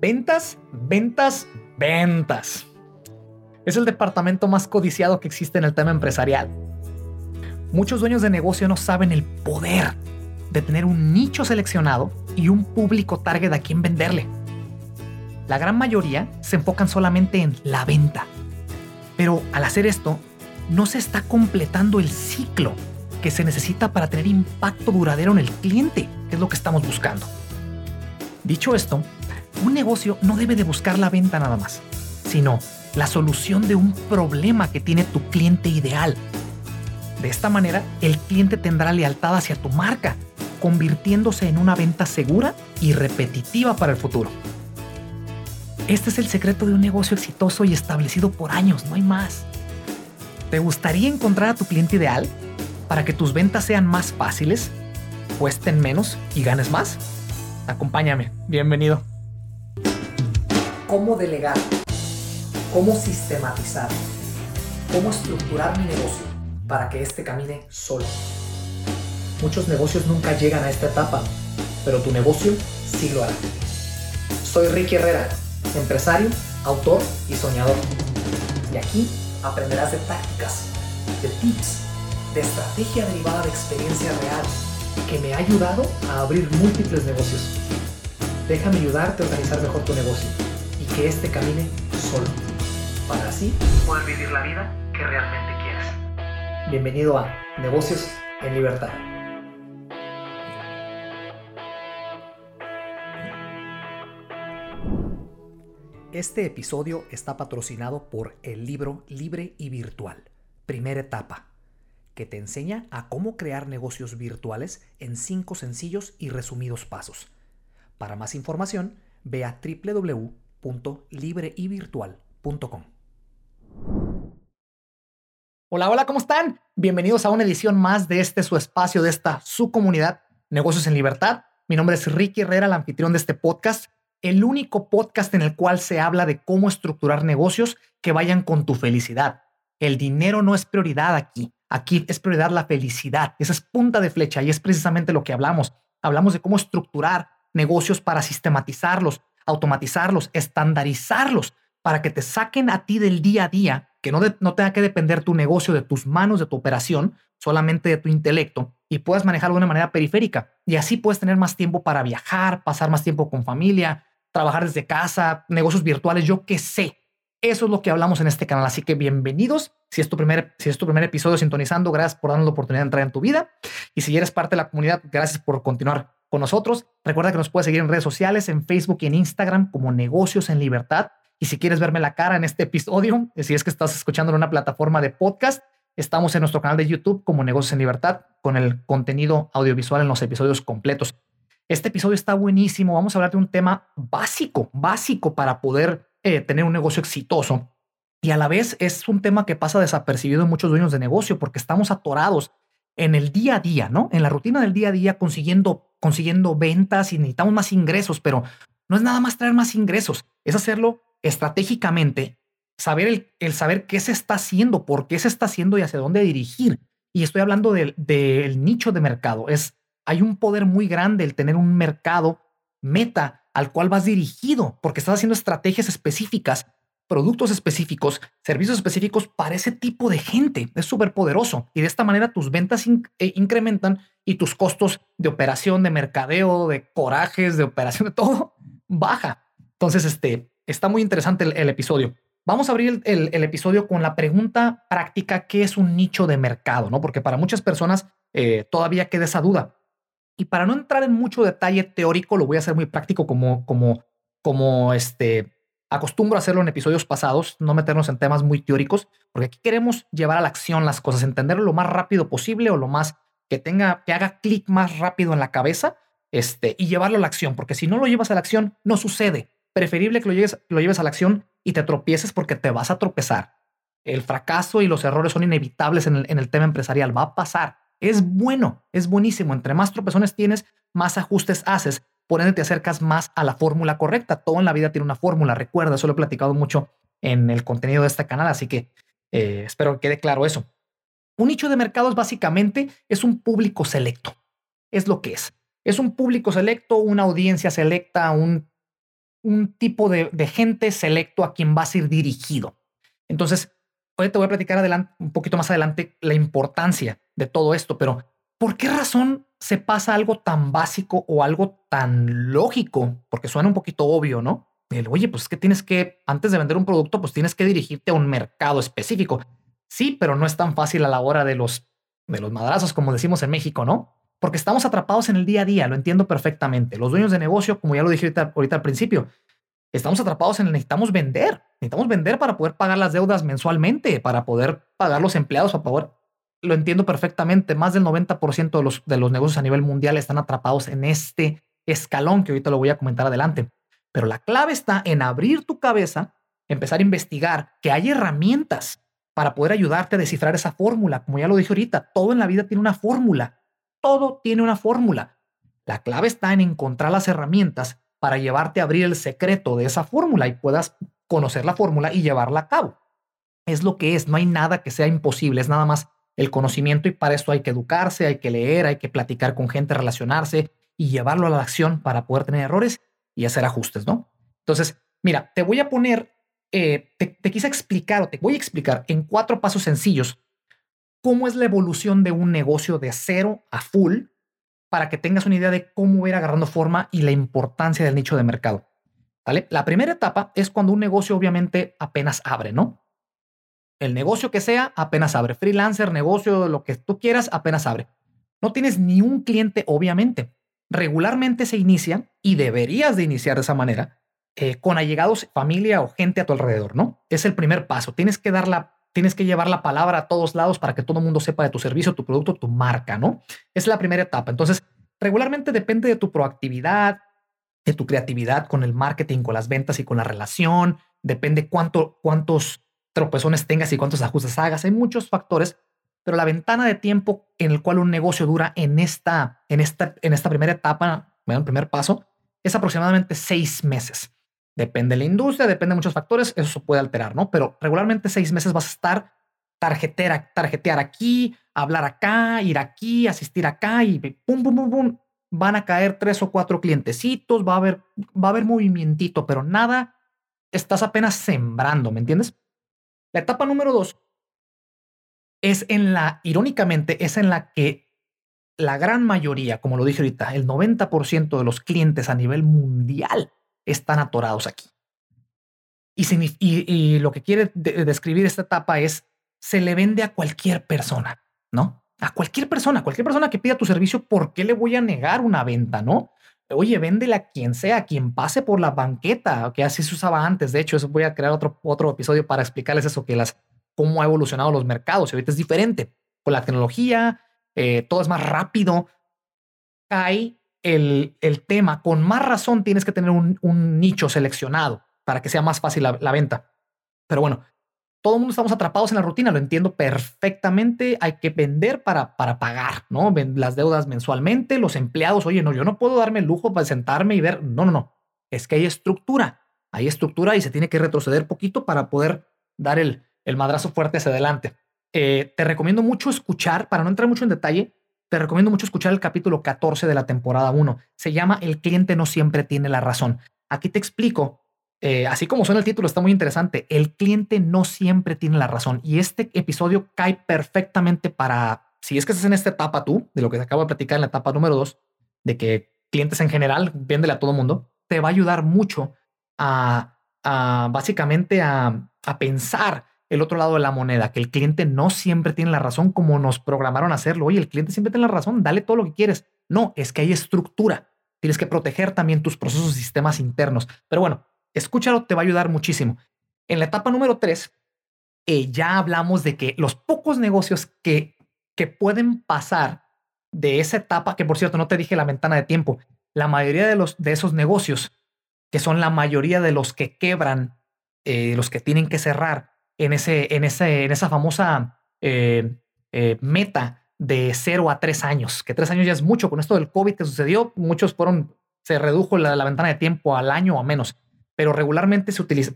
Ventas, ventas, ventas. Es el departamento más codiciado que existe en el tema empresarial. Muchos dueños de negocio no saben el poder de tener un nicho seleccionado y un público target a quien venderle. La gran mayoría se enfocan solamente en la venta. Pero al hacer esto, no se está completando el ciclo que se necesita para tener impacto duradero en el cliente, que es lo que estamos buscando. Dicho esto, un negocio no debe de buscar la venta nada más, sino la solución de un problema que tiene tu cliente ideal. De esta manera, el cliente tendrá lealtad hacia tu marca, convirtiéndose en una venta segura y repetitiva para el futuro. Este es el secreto de un negocio exitoso y establecido por años, no hay más. ¿Te gustaría encontrar a tu cliente ideal para que tus ventas sean más fáciles, cuesten menos y ganes más? Acompáñame, bienvenido. ¿Cómo delegar? ¿Cómo sistematizar? ¿Cómo estructurar mi negocio para que éste camine solo? Muchos negocios nunca llegan a esta etapa, pero tu negocio sí lo hará. Soy Ricky Herrera, empresario, autor y soñador. Y aquí aprenderás de tácticas, de tips, de estrategia derivada de experiencia real que me ha ayudado a abrir múltiples negocios. Déjame ayudarte a organizar mejor tu negocio que éste camine solo, para así poder vivir la vida que realmente quieres. Bienvenido a Negocios en Libertad. Este episodio está patrocinado por el libro Libre y Virtual, primera etapa, que te enseña a cómo crear negocios virtuales en cinco sencillos y resumidos pasos. Para más información, ve a www.libreyvirtual.com. Hola, hola, ¿cómo están? Bienvenidos a una edición más de este su espacio, de esta su comunidad, Negocios en Libertad. Mi nombre es Ricky Herrera, el anfitrión de este podcast el único podcast en el cual se habla de cómo estructurar negocios que vayan con tu felicidad. El dinero no es prioridad aquí. Aquí es prioridad la felicidad. Esa es punta de flecha y es precisamente lo que hablamos. Hablamos de cómo estructurar negocios para sistematizarlos, automatizarlos, estandarizarlos, para que te saquen a ti del día a día, que no, no tenga que depender tu negocio de tus manos, de tu operación, solamente de tu intelecto, y puedas manejarlo de una manera periférica. Y así puedes tener más tiempo para viajar, pasar más tiempo con familia, trabajar desde casa, negocios virtuales, yo qué sé. Eso es lo que hablamos en este canal. Así que bienvenidos. Si es tu primer, si es tu primer episodio sintonizando, gracias por darnos la oportunidad de entrar en tu vida. Y si eres parte de la comunidad, gracias por continuar con nosotros. Recuerda que nos puedes seguir en redes sociales, en Facebook y en Instagram como Negocios en Libertad. Y si quieres verme la cara en este episodio, si es que estás escuchando en una plataforma de podcast, estamos en nuestro canal de YouTube como Negocios en Libertad con el contenido audiovisual en los episodios completos. Este episodio está buenísimo. Vamos a hablar de un tema básico, básico para poder eh, tener un negocio exitoso. Y a la vez es un tema que pasa desapercibido en muchos dueños de negocio porque estamos atorados en el día a día, ¿no? En la rutina del día a día consiguiendo, consiguiendo ventas y necesitamos más ingresos, pero no es nada más traer más ingresos, es hacerlo estratégicamente, saber el, el saber qué se está haciendo, por qué se está haciendo y hacia dónde dirigir. Y estoy hablando del, nicho de mercado, es hay un poder muy grande el tener un mercado meta al cual vas dirigido, porque estás haciendo estrategias específicas, productos específicos, servicios específicos para ese tipo de gente. Es súper poderoso. Y de esta manera tus ventas eh, incrementan y tus costos de operación, de mercadeo, de corajes, de operación, de todo, baja. Entonces, este, está muy interesante el, episodio. Vamos a abrir el, episodio con la pregunta práctica, ¿qué es un nicho de mercado? ¿no? Porque para muchas personas eh, todavía queda esa duda. Y para no entrar en mucho detalle teórico, lo voy a hacer muy práctico como, como, como este, acostumbro a hacerlo en episodios pasados, no meternos en temas muy teóricos, porque aquí queremos llevar a la acción las cosas, entenderlo lo más rápido posible o lo más que tenga, que haga clic más rápido en la cabeza este, y llevarlo a la acción, porque si no lo llevas a la acción, no sucede. Preferible que lo lleves, lo lleves a la acción y te tropieces porque te vas a tropezar. El fracaso y los errores son inevitables en el, en el tema empresarial, va a pasar. Es bueno, es buenísimo. Entre más tropezones tienes, más ajustes haces. Por ende, te acercas más a la fórmula correcta. Todo en la vida tiene una fórmula. Recuerda, eso lo he platicado mucho en el contenido de este canal, así que eh, espero que quede claro eso. Un nicho de mercados básicamente es un público selecto. Es lo que es. Es un público selecto, una audiencia selecta, un un tipo de, gente selecto a quien vas a ir dirigido. Entonces, hoy te voy a platicar adelante, un poquito más adelante la importancia de todo esto, pero ¿por qué razón se pasa algo tan básico o algo tan lógico? Porque suena un poquito obvio, ¿no? El, Oye, pues es que tienes que, antes de vender un producto, pues tienes que dirigirte a un mercado específico. Sí, pero no es tan fácil a la hora de los, de los madrazos, como decimos en México, ¿no? porque estamos atrapados en el día a día, lo entiendo perfectamente. Los dueños de negocio, como ya lo dije ahorita, al principio, estamos atrapados en el necesitamos vender, necesitamos vender para poder pagar las deudas mensualmente, para poder pagar los empleados, para poder, lo entiendo perfectamente, más del 90% de los, de los negocios a nivel mundial están atrapados en este escalón que ahorita lo voy a comentar adelante. Pero la clave está en abrir tu cabeza, empezar a investigar que hay herramientas para poder ayudarte a descifrar esa fórmula. Como ya lo dije ahorita, todo en la vida tiene una fórmula todo tiene una fórmula. La clave está en encontrar las herramientas para llevarte a abrir el secreto de esa fórmula y puedas conocer la fórmula y llevarla a cabo. Es lo que es, no hay nada que sea imposible, es nada más el conocimiento y para eso hay que educarse, hay que leer, hay que platicar con gente, relacionarse y llevarlo a la acción para poder tener errores y hacer ajustes, ¿no? Entonces, mira, te voy a poner, eh, te, te quise explicar o te voy a explicar en cuatro pasos sencillos cómo es la evolución de un negocio de cero a full para que tengas una idea de cómo ir agarrando forma y la importancia del nicho de mercado. ¿Vale? La primera etapa es cuando un negocio obviamente apenas abre, ¿no? El negocio que sea apenas abre. Freelancer, negocio, lo que tú quieras, apenas abre. No tienes ni un cliente, obviamente. Regularmente se inicia y deberías de iniciar de esa manera eh, con allegados, familia o gente a tu alrededor, ¿no? Es el primer paso. Tienes que dar la tienes que llevar la palabra a todos lados para que todo el mundo sepa de tu servicio, tu producto, tu marca, ¿no? Es la primera etapa. Entonces, regularmente depende de tu proactividad, de tu creatividad con el marketing, con las ventas y con la relación. Depende cuánto, cuántos tropezones tengas y cuántos ajustes hagas. Hay muchos factores, pero la ventana de tiempo en el cual un negocio dura en esta, en esta, en esta primera etapa, en el primer paso, es aproximadamente seis meses. Depende de la industria, depende de muchos factores, eso se puede alterar, ¿no? Pero regularmente seis meses vas a estar tarjetera, tarjetear aquí, hablar acá, ir aquí, asistir acá y pum, pum, pum, pum. Van a caer tres o cuatro clientecitos, va a haber, va a haber pero nada, estás apenas sembrando, ¿me entiendes? La etapa número dos es en la, irónicamente, es en la que la gran mayoría, como lo dije ahorita, el 90% de los clientes a nivel mundial están atorados aquí. Y, lo que quiere describir esta etapa es, se le vende a cualquier persona, ¿no? A cualquier persona, cualquier persona que pida tu servicio, ¿por qué le voy a negar una venta, no? Oye, véndele a quien sea, a quien pase por la banqueta, que así se usaba antes. De hecho, eso voy a crear otro, otro episodio para explicarles eso, que las, cómo ha evolucionado los mercados. Y ahorita es diferente. Con la tecnología, eh, todo es más rápido. Hay el, tema, con más razón tienes que tener un, nicho seleccionado para que sea más fácil la, venta. Pero bueno, todo el mundo estamos atrapados en la rutina, lo entiendo perfectamente. Hay que vender para, para pagar, ¿no? Las deudas mensualmente, los empleados, oye, no, yo no puedo darme el lujo para sentarme y ver. No, no, no. Es que hay estructura, hay estructura y se tiene que retroceder poquito para poder dar el, el madrazo fuerte hacia adelante. Eh, te recomiendo mucho escuchar, para no entrar mucho en detalle, te recomiendo mucho escuchar el capítulo 14 de la temporada 1. Se llama El cliente no siempre tiene la razón. Aquí te explico, eh, así como suena el título, está muy interesante. El cliente no siempre tiene la razón. Y este episodio cae perfectamente para, si es que estás en esta etapa tú, de lo que te acabo de platicar en la etapa número 2, de que clientes en general, véndele a todo mundo, te va a ayudar mucho a, básicamente a, a pensar el otro lado de la moneda, que el cliente no siempre tiene la razón como nos programaron a hacerlo. Oye, el cliente siempre tiene la razón, dale todo lo que quieres. No, es que hay estructura. Tienes que proteger también tus procesos y sistemas internos. Pero bueno, escúchalo, te va a ayudar muchísimo. En la etapa número tres, eh, ya hablamos de que los pocos negocios que, que pueden pasar de esa etapa, que por cierto no te dije la ventana de tiempo, la mayoría de, los, de esos negocios, que son la mayoría de los que quebran, eh, los que tienen que cerrar, en, ese, en, ese, en esa famosa eh, eh, meta de cero a tres años, que tres años ya es mucho. Con esto del COVID que sucedió, muchos fueron, se redujo la, ventana de tiempo al año o menos, pero regularmente se utiliza,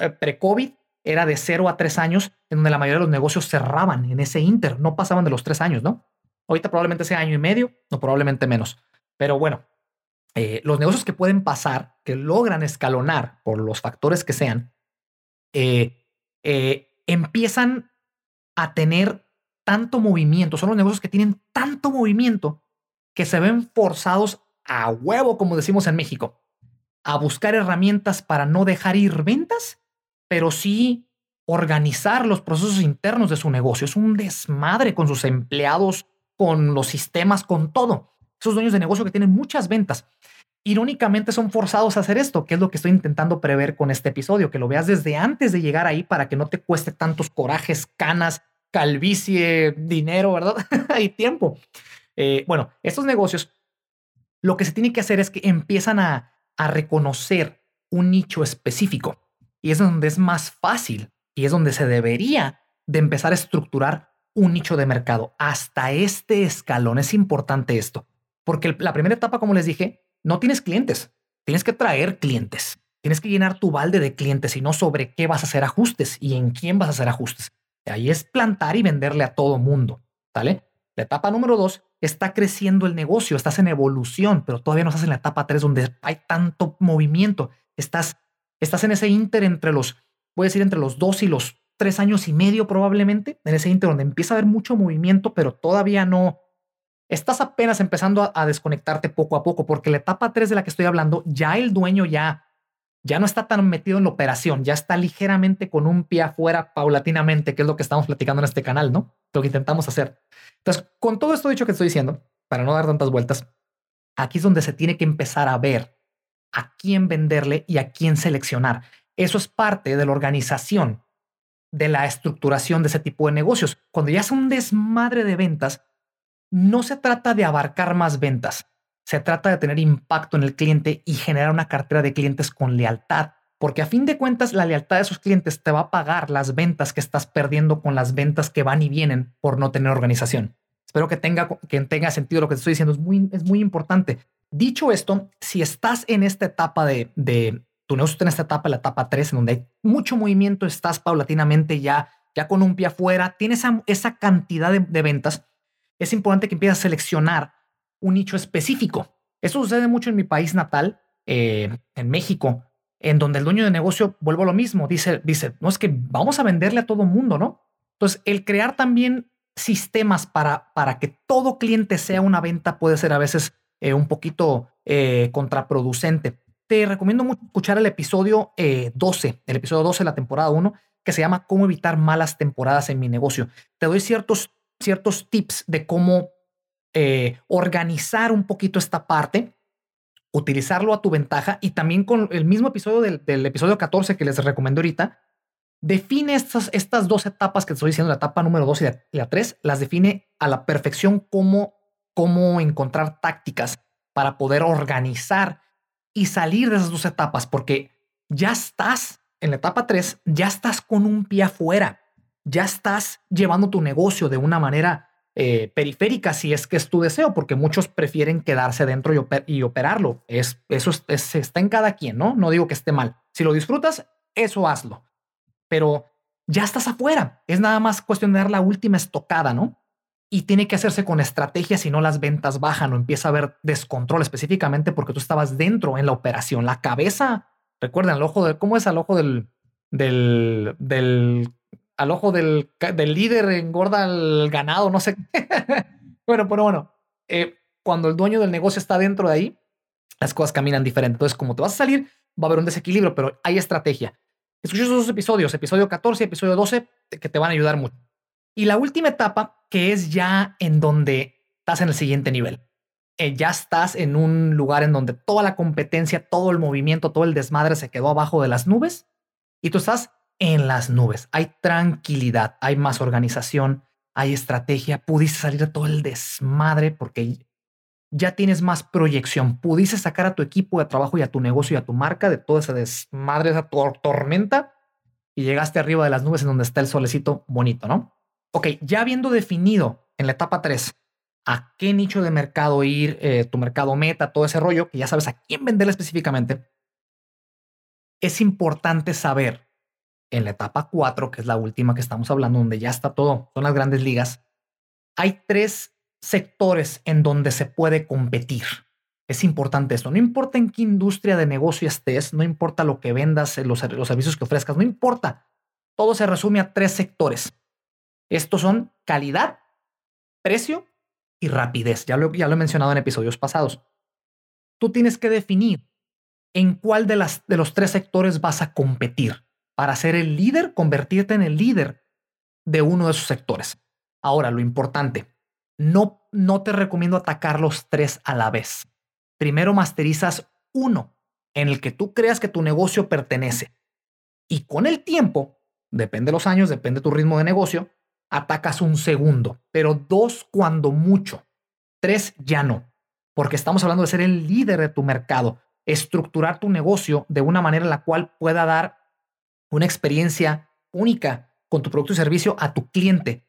eh, pre-COVID era de cero a tres años, en donde la mayoría de los negocios cerraban en ese inter, no pasaban de los tres años, ¿no? Ahorita probablemente sea año y medio, o probablemente menos. Pero bueno, eh, los negocios que pueden pasar, que logran escalonar por los factores que sean, eh, empiezan a tener tanto movimiento, son los negocios que tienen tanto movimiento que se ven forzados a huevo, como decimos en México, a buscar herramientas para no dejar ir ventas, pero sí organizar los procesos internos de su negocio. Es un desmadre con sus empleados, con los sistemas, con todo. Esos dueños de negocio que tienen muchas ventas. Irónicamente son forzados a hacer esto, que es lo que estoy intentando prever con este episodio, que lo veas desde antes de llegar ahí para que no te cueste tantos corajes, canas, calvicie, dinero, ¿verdad? y tiempo. Eh, bueno, estos negocios, lo que se tiene que hacer es que empiezan a, a reconocer un nicho específico y es donde es más fácil y es donde se debería de empezar a estructurar un nicho de mercado. Hasta este escalón es importante esto, porque la primera etapa, como les dije, no tienes clientes, tienes que traer clientes, tienes que llenar tu balde de clientes y no sobre qué vas a hacer ajustes y en quién vas a hacer ajustes. Ahí es plantar y venderle a todo mundo, ¿sale? La etapa número dos está creciendo el negocio, estás en evolución, pero todavía no estás en la etapa tres donde hay tanto movimiento. Estás, estás en ese inter entre los voy a decir entre los dos y los tres años y medio probablemente, en ese inter donde empieza a haber mucho movimiento, pero todavía no, estás apenas empezando a, desconectarte poco a poco, porque la etapa 3 de la que estoy hablando, ya el dueño ya, ya no está tan metido en la operación, ya está ligeramente con un pie afuera paulatinamente, que es lo que estamos platicando en este canal, ¿no? Lo que intentamos hacer. Entonces, con todo esto dicho que estoy diciendo, para no dar tantas vueltas, aquí es donde se tiene que empezar a ver a quién venderle y a quién seleccionar. Eso es parte de la organización, de la estructuración de ese tipo de negocios. Cuando ya es un desmadre de ventas, no se trata de abarcar más ventas, se trata de tener impacto en el cliente y generar una cartera de clientes con lealtad, porque a fin de cuentas la lealtad de esos clientes te va a pagar las ventas que estás perdiendo con las ventas que van y vienen por no tener organización. Espero que tenga, que tenga sentido lo que te estoy diciendo, es muy, es muy importante. Dicho esto, si estás en esta etapa de, de tu negocio en esta etapa, la etapa 3, en donde hay mucho movimiento, estás paulatinamente ya, ya con un pie afuera, tienes esa, esa cantidad de, ventas, es importante que empieces a seleccionar un nicho específico. Eso sucede mucho en mi país natal, eh, en México, en donde el dueño de negocio, vuelvo a lo mismo, dice, dice, no es que vamos a venderle a todo mundo, ¿no? Entonces, el crear también sistemas para, para que todo cliente sea una venta puede ser a veces eh, un poquito eh, contraproducente te recomiendo mucho escuchar el episodio 12, eh, el episodio 12 de la temporada 1, que se llama Cómo evitar malas temporadas en mi negocio. Te doy ciertos, ciertos tips de cómo eh, organizar un poquito esta parte, utilizarlo a tu ventaja y también con el mismo episodio del, episodio 14 que les recomiendo ahorita, define estas, estas dos etapas que te estoy diciendo, la etapa número 2 y la, 3, las define a la perfección cómo, cómo encontrar tácticas para poder organizar y salir de esas dos etapas, porque ya estás en la etapa 3, ya estás con un pie afuera, ya estás llevando tu negocio de una manera eh, periférica si es que es tu deseo, porque muchos prefieren quedarse dentro y, operarlo. Es, eso está en cada quien, ¿no? No digo que esté mal. Si lo disfrutas, eso hazlo. Pero ya estás afuera. Es nada más cuestión de dar la última estocada, ¿no? y tiene que hacerse con estrategia si no las ventas bajan o empieza a haber descontrol específicamente porque tú estabas dentro en la operación. La cabeza, recuerden, el ojo de cómo es al ojo del, del, del al ojo del, del líder engorda el ganado, no sé. bueno, pero bueno, eh, cuando el dueño del negocio está dentro de ahí, las cosas caminan diferente. Entonces, como te vas a salir, va a haber un desequilibrio, pero hay estrategia. Escucha esos episodios, episodio 14 y episodio 12, que te van a ayudar mucho. Y la última etapa, que es ya en donde estás en el siguiente nivel. Eh, ya estás en un lugar en donde toda la competencia, todo el movimiento, todo el desmadre se quedó abajo de las nubes y tú estás en las nubes. Hay tranquilidad, hay más organización, hay estrategia, pudiste salir de todo el desmadre porque ya tienes más proyección, pudiste sacar a tu equipo de trabajo y a tu negocio y a tu marca de todo ese desmadre, esa tormenta y llegaste arriba de las nubes en donde está el solecito bonito, ¿no? ok, ya habiendo definido en la etapa 3 a qué nicho de mercado ir, eh, tu mercado meta, todo ese rollo, que ya sabes a quién venderle específicamente, es importante saber en la etapa 4, que es la última que estamos hablando, donde ya está todo, son las grandes ligas, hay tres sectores en donde se puede competir. Es importante esto. No importa en qué industria de negocio estés, no importa lo que vendas, los, los servicios que ofrezcas, no importa. Todo se resume a tres sectores. Estos son calidad, precio y rapidez. Ya lo, ya lo he mencionado en episodios pasados. Tú tienes que definir en cuál de, las, de los tres sectores vas a competir para ser el líder, convertirte en el líder de uno de esos sectores. Ahora, lo importante, no, no te recomiendo atacar los tres a la vez. Primero masterizas uno en el que tú creas que tu negocio pertenece. Y con el tiempo, depende de los años, depende de tu ritmo de negocio, atacas un segundo, pero dos cuando mucho. Tres ya no, porque estamos hablando de ser el líder de tu mercado, estructurar tu negocio de una manera en la cual pueda dar una experiencia única con tu producto y servicio a tu cliente.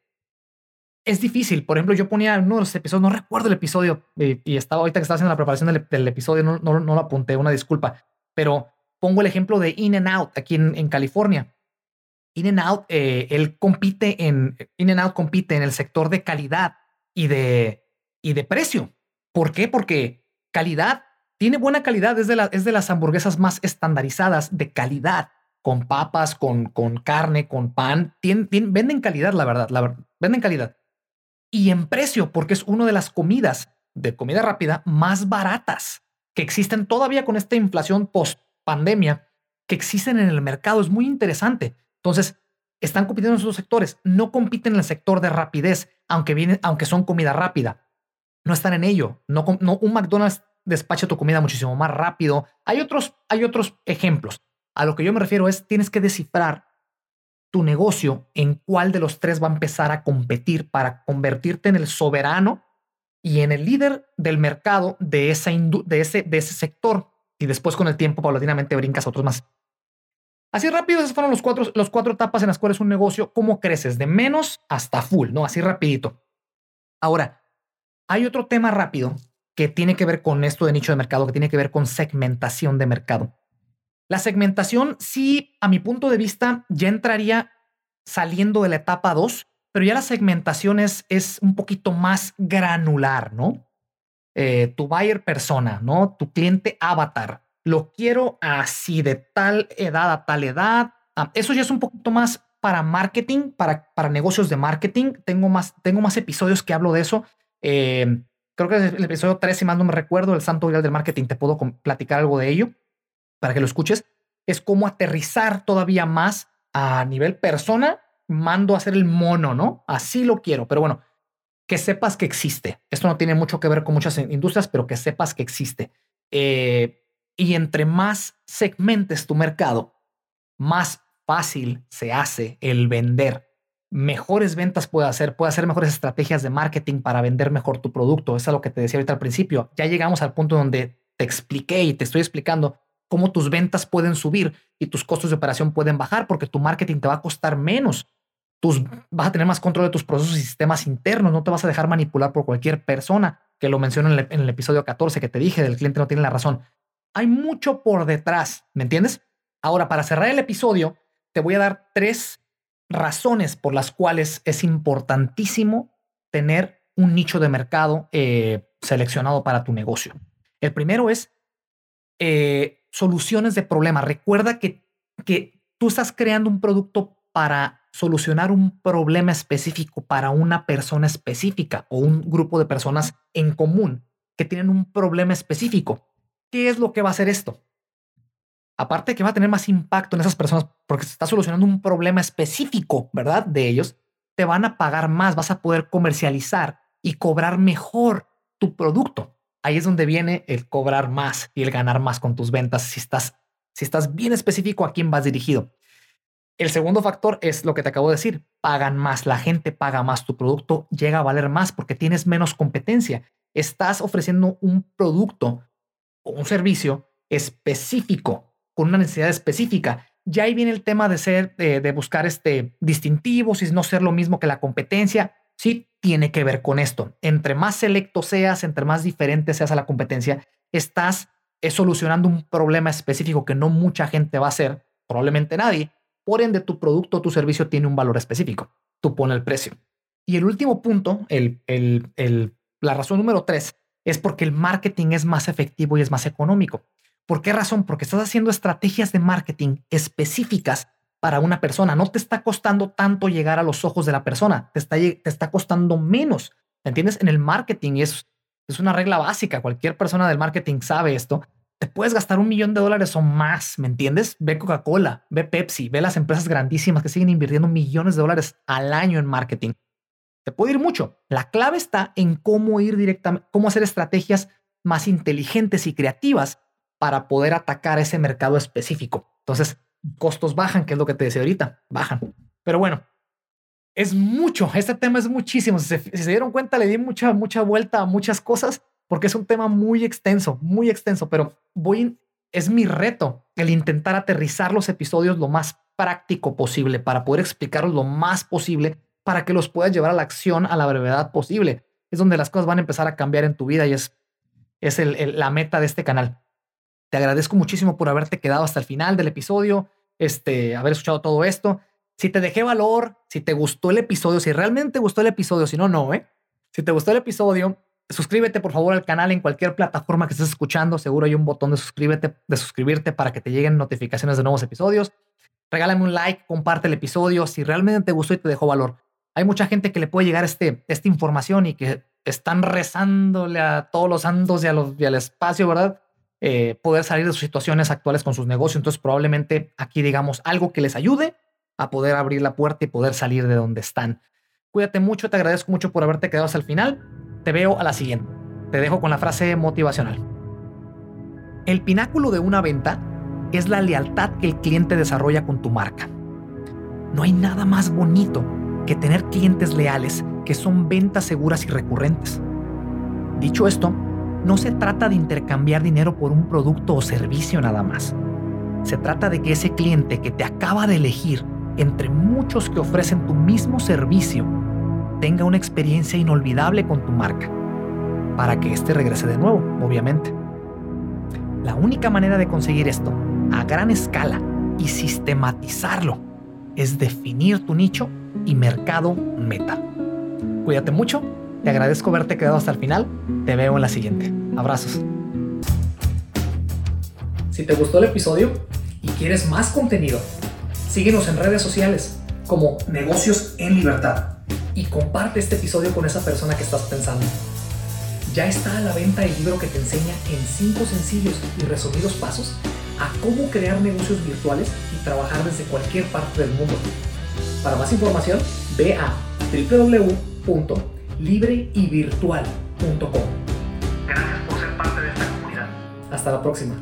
Es difícil. Por ejemplo, yo ponía uno de los episodios, no recuerdo el episodio, y, estaba ahorita que estaba haciendo la preparación del, episodio, no, no, lo apunté, una disculpa, pero pongo el ejemplo de In and Out aquí en, California. In and Out, eh, él compite en, In and Out compite en el sector de calidad y de, y de precio. ¿Por qué? Porque calidad tiene buena calidad, es de, la, es de las hamburguesas más estandarizadas de calidad con papas, con, con carne, con pan. venden calidad, la verdad, la verdad, venden calidad. Y en precio, porque es una de las comidas de comida rápida más baratas que existen todavía con esta inflación post pandemia que existen en el mercado. Es muy interesante. Entonces, están compitiendo en esos sectores. No compiten en el sector de rapidez, aunque, vienen, aunque son comida rápida. No están en ello. No, no, un McDonald's despacha tu comida muchísimo más rápido. Hay otros, hay otros ejemplos. A lo que yo me refiero es, tienes que descifrar tu negocio en cuál de los tres va a empezar a competir para convertirte en el soberano y en el líder del mercado de, de, ese, de ese sector. Y después con el tiempo paulatinamente brincas a otros más. Así rápido, esas fueron los cuatro, los cuatro etapas en las cuales un negocio, cómo creces, de menos hasta full, ¿no? Así rapidito. Ahora, hay otro tema rápido que tiene que ver con esto de nicho de mercado, que tiene que ver con segmentación de mercado. La segmentación sí, a mi punto de vista, ya entraría saliendo de la etapa 2, pero ya la segmentación es, un poquito más granular, ¿no? Eh, tu buyer persona, ¿no? Tu cliente avatar. Lo quiero así, de tal edad a tal edad. Ah, eso ya es un poquito más para marketing, para, para negocios de marketing. Tengo más, tengo más episodios que hablo de eso. Eh, creo que es el episodio 3, si más no me recuerdo, el santo grial del marketing, te puedo platicar algo de ello para que lo escuches, es cómo aterrizar todavía más a nivel persona, mando a hacer el mono, ¿no? Así lo quiero, pero bueno, que sepas que existe. Esto no tiene mucho que ver con muchas industrias, pero que sepas que existe. Eh, y entre más segmentes tu mercado, más fácil se hace el vender. Mejores ventas puede hacer, puede hacer mejores estrategias de marketing para vender mejor tu producto. Eso es lo que te decía ahorita al principio. Ya llegamos al punto donde te expliqué y te estoy explicando cómo tus ventas pueden subir y tus costos de operación pueden bajar porque tu marketing te va a costar menos. Tus, vas a tener más control de tus procesos y sistemas internos, no te vas a dejar manipular por cualquier persona, que lo menciono en el, episodio 14 que te dije, del cliente no tiene la razón. Hay mucho por detrás, ¿me entiendes? Ahora, para cerrar el episodio, te voy a dar tres razones por las cuales es importantísimo tener un nicho de mercado eh, seleccionado para tu negocio. El primero es eh, soluciones de problemas. Recuerda que, que tú estás creando un producto para solucionar un problema específico para una persona específica o un grupo de personas en común que tienen un problema específico. ¿Qué es lo que va a hacer esto? Aparte de que va a tener más impacto en esas personas porque se está solucionando un problema específico, ¿verdad? De ellos, te van a pagar más, vas a poder comercializar y cobrar mejor tu producto. Ahí es donde viene el cobrar más y el ganar más con tus ventas si estás, si estás bien específico a quién vas dirigido. El segundo factor es lo que te acabo de decir, pagan más, la gente paga más, tu producto llega a valer más porque tienes menos competencia. Estás ofreciendo un producto o un servicio específico, con una necesidad específica. Ya ahí viene el tema de ser, de, de buscar este distintivos y no ser lo mismo que la competencia sí tiene que ver con esto. Entre más selecto seas, entre más diferente seas a la competencia, estás eh, solucionando un problema específico que no mucha gente va a hacer, probablemente nadie. Por ende, tu producto o tu servicio tiene un valor específico. Tú pones el precio. Y el último punto, el, la razón número tres, es porque el marketing es más efectivo y es más económico. ¿Por qué razón? Porque estás haciendo estrategias de marketing específicas para una persona. No te está costando tanto llegar a los ojos de la persona, te está, te está costando menos. ¿Me entiendes? En el marketing es, es una regla básica. Cualquier persona del marketing sabe esto. Te puedes gastar un millón de dólares o más, ¿me entiendes? Ve Coca-Cola, ve Pepsi, ve las empresas grandísimas que siguen invirtiendo millones de dólares al año en marketing. Te puede ir mucho. La clave está en cómo ir directamente, cómo hacer estrategias más inteligentes y creativas para poder atacar ese mercado específico. Entonces, costos bajan, que es lo que te decía ahorita, bajan. Pero bueno, es mucho, este tema es muchísimo. Si se, dieron cuenta, le di mucha, mucha vuelta a muchas cosas porque es un tema muy extenso, muy extenso, pero voy, es mi reto el intentar aterrizar los episodios lo más práctico posible para poder explicarlos lo más posible para que los puedas llevar a la acción a la brevedad posible. Es donde las cosas van a empezar a cambiar en tu vida y es, es la meta de este canal. Te agradezco muchísimo por haberte quedado hasta el final del episodio, este, haber escuchado todo esto. Si te dejé valor, si te gustó el episodio, si realmente te gustó el episodio, si no, no, ¿eh? Si te gustó el episodio, suscríbete por favor al canal en cualquier plataforma que estés escuchando. Seguro hay un botón de suscríbete, de suscribirte para que te lleguen notificaciones de nuevos episodios. Regálame un like, comparte el episodio si realmente te gustó y te dejó valor. Hay mucha gente que le puede llegar este, esta información y que están rezándole a todos los santos y, y al espacio, ¿verdad? Eh, poder salir de sus situaciones actuales con sus negocios. Entonces, probablemente aquí digamos algo que les ayude a poder abrir la puerta y poder salir de donde están. Cuídate mucho, te agradezco mucho por haberte quedado hasta el final. Te veo a la siguiente. Te dejo con la frase motivacional. El pináculo de una venta es la lealtad que el cliente desarrolla con tu marca. No hay nada más bonito que tener clientes leales que son ventas seguras y recurrentes. Dicho esto, no se trata de intercambiar dinero por un producto o servicio nada más. Se trata de que ese cliente que te acaba de elegir entre muchos que ofrecen tu mismo servicio tenga una experiencia inolvidable con tu marca, para que éste regrese de nuevo, obviamente. La única manera de conseguir esto a gran escala y sistematizarlo es definir tu nicho y mercado meta. Cuídate mucho te agradezco haberte quedado hasta el final. Te veo en la siguiente. Abrazos. Si te gustó el episodio y quieres más contenido, síguenos en redes sociales como Negocios en Libertad y comparte este episodio con esa persona que estás pensando. Ya está a la venta el libro que te enseña en 5 sencillos y resumidos pasos a cómo crear negocios virtuales y trabajar desde cualquier parte del mundo. Para más información, ve a www libre y virtual.com. Gracias por ser parte de esta comunidad. Hasta la próxima.